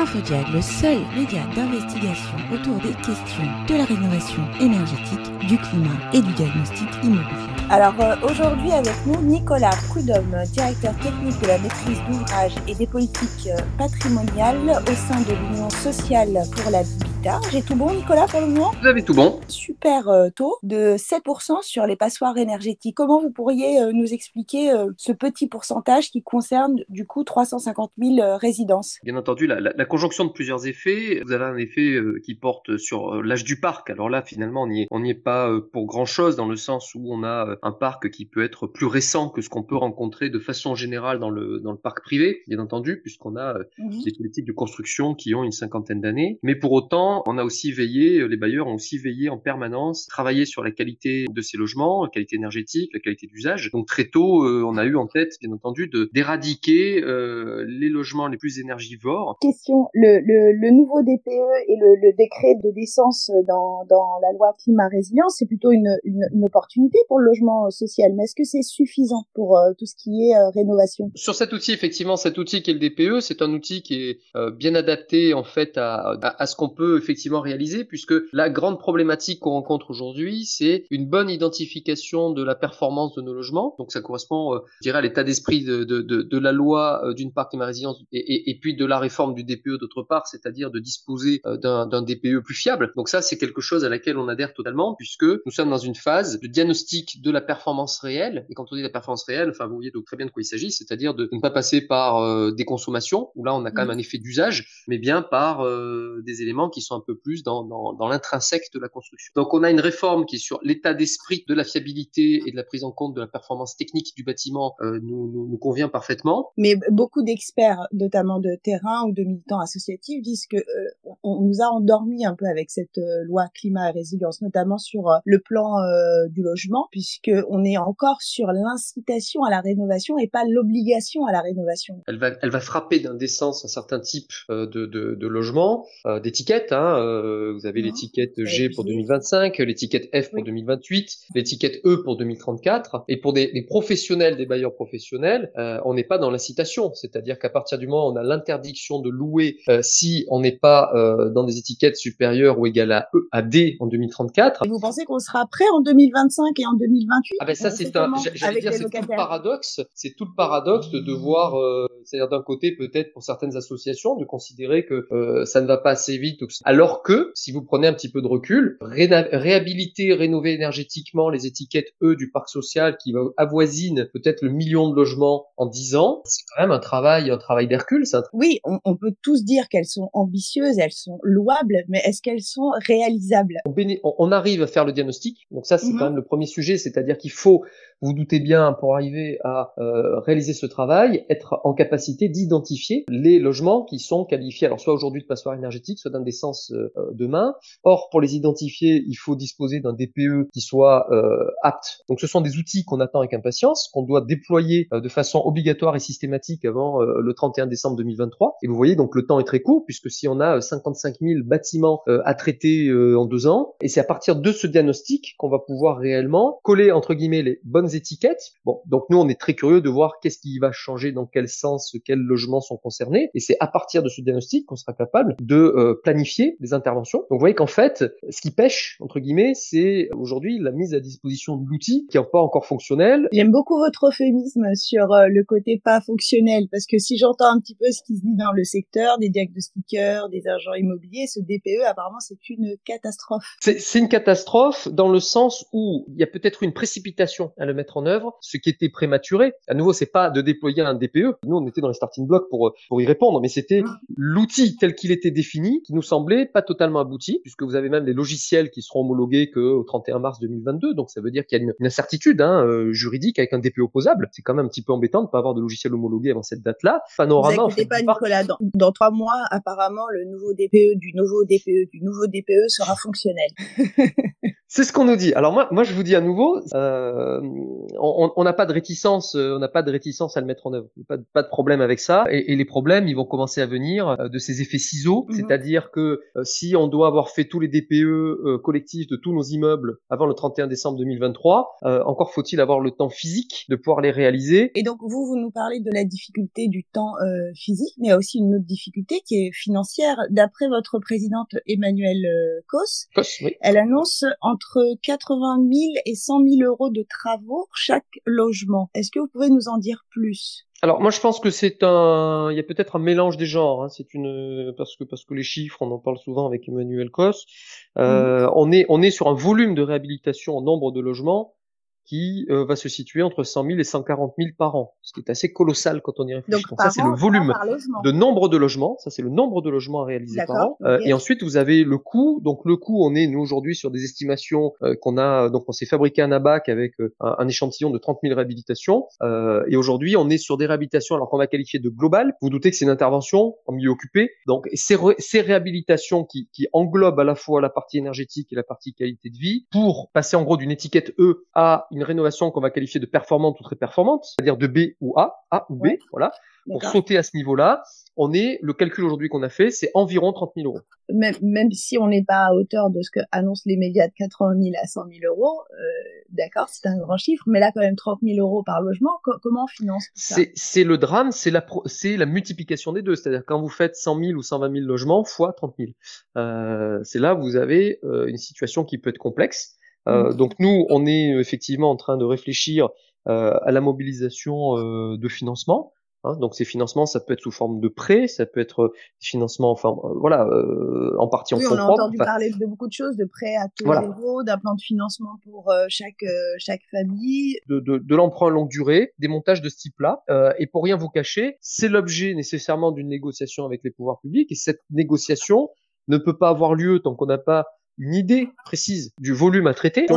InfoDiag, le seul média d'investigation autour des questions de la rénovation énergétique, du climat et du diagnostic immobilier. Alors euh, aujourd'hui avec nous Nicolas Prudhomme, directeur technique de la maîtrise d'ouvrage et des politiques euh, patrimoniales au sein de l'Union sociale pour J'ai tout bon Nicolas pour le moment? Vous avez tout bon. Super euh, taux de 7% sur les passoires énergétiques. Comment vous pourriez nous expliquer ce petit pourcentage qui concerne du coup 350 000 résidences? Bien entendu, la, la, la, conjonction de plusieurs effets. Vous avez un effet qui porte sur l'âge du parc. Alors là, finalement, on n'y est, est pas pour grand-chose dans le sens où on a un parc qui peut être plus récent que ce qu'on peut rencontrer de façon générale dans le, dans le parc privé, bien entendu, puisqu'on a euh, des politiques de construction qui ont une cinquantaine d'années. Mais pour autant, on a aussi veillé, euh, les bailleurs ont aussi veillé en permanence, travailler sur la qualité de ces logements, la qualité énergétique, la qualité d'usage. Donc très tôt, euh, on a eu en tête, bien entendu, de d'éradiquer euh, les logements les plus énergivores. Question, le, le, le nouveau DPE et le, le, décret de décence dans, dans la loi climat résilience, c'est plutôt une, une, une opportunité pour le logement social, mais est-ce que c'est suffisant pour euh, tout ce qui est euh, rénovation? Sur cet outil, effectivement, cet outil qui est le DPE, c'est un outil qui est euh, bien adapté en fait à, à, ce qu'on peut effectivement réaliser, puisque la grande problématique qu'on rencontre aujourd'hui, c'est une bonne identification de la performance de nos logements. Donc ça correspond, je dirais, à l'état d'esprit de, de, de, de, la loi d'une part climat résilience et, et, et, puis de la réforme du DPE d'autre part, c'est-à-dire de disposer d'un DPE plus fiable. Donc ça, c'est quelque chose à laquelle on adhère totalement, puisque nous sommes dans une phase de diagnostic de la performance réelle. Et quand on dit la performance réelle, enfin, vous voyez donc très bien de quoi il s'agit, c'est-à-dire de ne pas passer par euh, des consommations, où là on a quand même un effet d'usage, mais bien par euh, des éléments qui sont un peu plus dans, dans, dans l'intrinsèque de la construction. Donc on a une réforme qui est sur l'état d'esprit de la fiabilité et de la prise en compte de la performance technique du bâtiment euh, nous, nous, nous, convient parfaitement. Mais beaucoup d'experts, notamment de terrain ou de militants associatifs, disent que on nous a endormis un peu avec cette loi climat et résilience, notamment sur le plan du logement, puisque on est encore sur l'incitation à la rénovation et pas l'obligation à la rénovation. Elle va, elle va frapper d'indécence un certain type euh, de, de, de logement, euh, d'étiquettes. Hein, euh, vous avez l'étiquette G pour 2025, l'étiquette F pour 2028, l'étiquette E pour 2034. Et pour des, des professionnels, des bailleurs professionnels, on n'est pas dans l'incitation. C'est-à-dire qu'à partir du moment où on a l'interdiction de louer si on n'est pas dans des étiquettes supérieures ou égales à E, à D en 2034. Et vous pensez qu'on sera prêt en 2025 et en 2028 ah ben ça c'est un, j'allais dire c'est tout le paradoxe, c'est tout le paradoxe de devoir, euh, c'est-à-dire d'un côté peut-être pour certaines associations de considérer que euh, ça ne va pas assez vite, alors que si vous prenez un petit peu de recul, réhabiliter, rénover énergétiquement les étiquettes E du parc social qui avoisine peut-être le million de logements en 10 ans, c'est quand même un travail, un travail d'Hercule. Ça. Oui, on, on, peut tous dire qu'elles sont ambitieuses, elles sont louables, mais est-ce qu'elles sont réalisables? On, on, arrive à faire le diagnostic, donc ça c'est mm-hmm. quand même le premier sujet, c'est-à-dire qu'il faut, vous, doutez bien, pour arriver à euh, réaliser ce travail, être en capacité d'identifier les logements qui sont qualifiés, alors soit aujourd'hui de passoire énergétique, soit d'indécence euh, demain. Or, pour les identifier, il faut disposer d'un DPE qui soit euh, apte. Donc, ce sont des outils qu'on attend avec impatience, qu'on doit déployer euh, de façon obligatoire et systématique avant le 31 décembre 2023. Et vous voyez, donc le temps est très court, puisque si on a 55 000 bâtiments à traiter en deux ans, et c'est à partir de ce diagnostic qu'on va pouvoir réellement coller entre guillemets les bonnes étiquettes. Bon, donc nous on est très curieux de voir qu'est-ce qui va changer, dans quel sens, quels logements sont concernés, et c'est à partir de ce diagnostic qu'on sera capable de euh, planifier des interventions. Donc vous voyez qu'en fait, ce qui pêche entre guillemets, c'est aujourd'hui la mise à disposition de l'outil qui n'est pas encore fonctionnel. J'aime beaucoup votre euphémisme sur euh, le côté pas fonctionnel, parce que si j'entends un petit peu ce qui se dit dans le secteur, des diagnostiqueurs, des agents immobiliers, ce DPE apparemment c'est une catastrophe. C'est une catastrophe dans le sens où il y a peut-être une précipitation à le mettre en œuvre, ce qui était prématuré. À nouveau, c'est pas de déployer un DPE. Nous, on était dans les starting blocks pour pour y répondre, mais c'était mmh. l'outil tel qu'il était défini qui nous semblait pas totalement abouti, puisque vous avez même des logiciels qui seront homologués que au 31 mars 2022. Donc ça veut dire qu'il y a une, incertitude hein, euh, juridique avec un DPE opposable. C'est quand même un petit peu embêtant de pas avoir de logiciel homologué avant cette date-là. Panorama. Vous pas Nicolas. Dans, dans trois mois, apparemment, le nouveau DPE du nouveau DPE du nouveau DPE sera fonctionnel. C'est ce qu'on nous dit. Alors moi, moi, je vous dis à nouveau, euh, on n'a pas de réticence, euh, on n'a pas de réticence à le mettre en œuvre. Pas de, pas de problème avec ça. Et, et, les problèmes, ils vont commencer à venir euh, de ces effets ciseaux, mhm. c'est-à-dire que euh, si on doit avoir fait tous les DPE collectifs de tous nos immeubles avant le 31 décembre 2023, encore faut-il avoir le temps physique de pouvoir les réaliser. Et donc vous, vous nous parlez de la difficulté du temps physique, mais il y a aussi une autre difficulté qui est financière. D'après votre présidente Emmanuelle Cos, oui. elle annonce en entre 80 000 et 100 000 euros de travaux pour chaque logement. Est-ce que vous pouvez nous en dire plus? Alors moi je pense que c'est un, il y a peut-être un mélange des genres. Hein. C'est une parce que parce que les chiffres, on en parle souvent avec Emmanuel Cos. Euh, mhm. On est on est sur un volume de réhabilitation en nombre de logements qui euh, va se situer entre 100 000 et 140 000 par an, ce qui est assez colossal quand on y réfléchit. Donc, ça, c'est le volume de nombre de logements. Ça, c'est le nombre de logements à réaliser par an. Euh, et ensuite, vous avez le coût. Donc, le coût, on est nous aujourd'hui sur des estimations euh, qu'on a. Donc, on s'est fabriqué un abac avec un, un, échantillon de 30 000 réhabilitations. et aujourd'hui, on est sur des réhabilitations alors qu'on va qualifier de global. Vous, vous doutez que c'est une intervention en milieu occupé. Donc, ces, ces réhabilitations qui, qui englobent à la fois la partie énergétique et la partie qualité de vie pour passer en gros d'une étiquette E à une rénovation qu'on va qualifier de performante ou très performante, c'est-à-dire de B ou A, A ou B, voilà. Pour sauter à ce niveau-là, on est, le calcul aujourd'hui qu'on a fait, c'est environ 30 000 euros. Même, même si on n'est pas à hauteur de ce que annoncent les médias de 80 000 à 100 000 euros, euh, d'accord, c'est un grand chiffre, mais là quand même 30 000 euros par logement, comment on finance ça? C'est le drame, c'est la, c'est la multiplication des deux, c'est-à-dire quand vous faites 100 000 ou 120 000 logements fois 30 000. Euh, c'est là où vous avez euh, une situation qui peut être complexe. Euh, donc nous, on est euh, effectivement en train de réfléchir euh, à la mobilisation de financement. Hein. donc ces financements, ça peut être sous forme de prêts, ça peut être des financements, enfin voilà, en partie en oui, fonds propres. On a entendu parler de beaucoup de choses, de prêts à taux zéro, d'un plan de financement pour chaque chaque famille, de, de, de l'emprunt longue durée, des montages de ce type-là. et pour rien vous cacher, c'est l'objet nécessairement d'une négociation avec les pouvoirs publics. Et cette négociation ne peut pas avoir lieu tant qu'on n'a pas une idée précise du volume à traiter de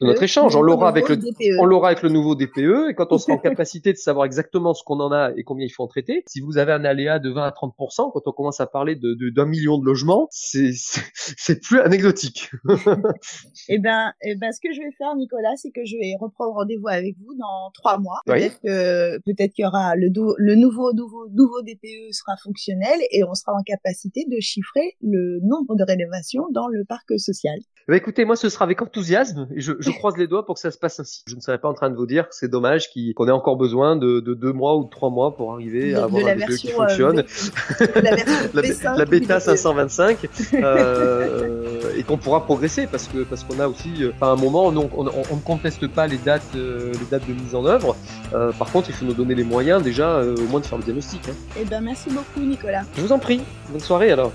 notre, échange. On l'aura avec le, e. on l'aura avec le nouveau DPE et quand on sera en capacité de savoir exactement ce qu'on en a et combien il faut en traiter, si vous avez un aléa de 20 à 30%, quand on commence à parler de, d'un million de logements, c'est, c'est plus anecdotique. eh ben, eh ben, ce que je vais faire, Nicolas, c'est que je vais reprendre rendez-vous avec vous dans trois mois. Peut-être que, peut-être qu'il y aura le, le nouveau, nouveau, nouveau DPE sera fonctionnel et on sera en capacité de chiffrer le nombre de rénovations dans le parc social. Bah écoutez, moi ce sera avec enthousiasme et je, je, croise les doigts pour que ça se passe ainsi. Je ne serais pas en train de vous dire que c'est dommage qu'on ait encore besoin de, de, deux mois ou de trois mois pour arriver à avoir un DPE qui fonctionne. Euh, la, la, bêta 525 euh, et qu'on pourra progresser parce que parce qu'on a aussi, euh, à un moment, on, on, on, ne conteste pas les dates, euh, les dates de mise en œuvre. Euh, par contre, il faut nous donner les moyens déjà au moins de faire le diagnostic. Hein. Eh ben merci beaucoup Nicolas. Je vous en prie. Bonne soirée alors.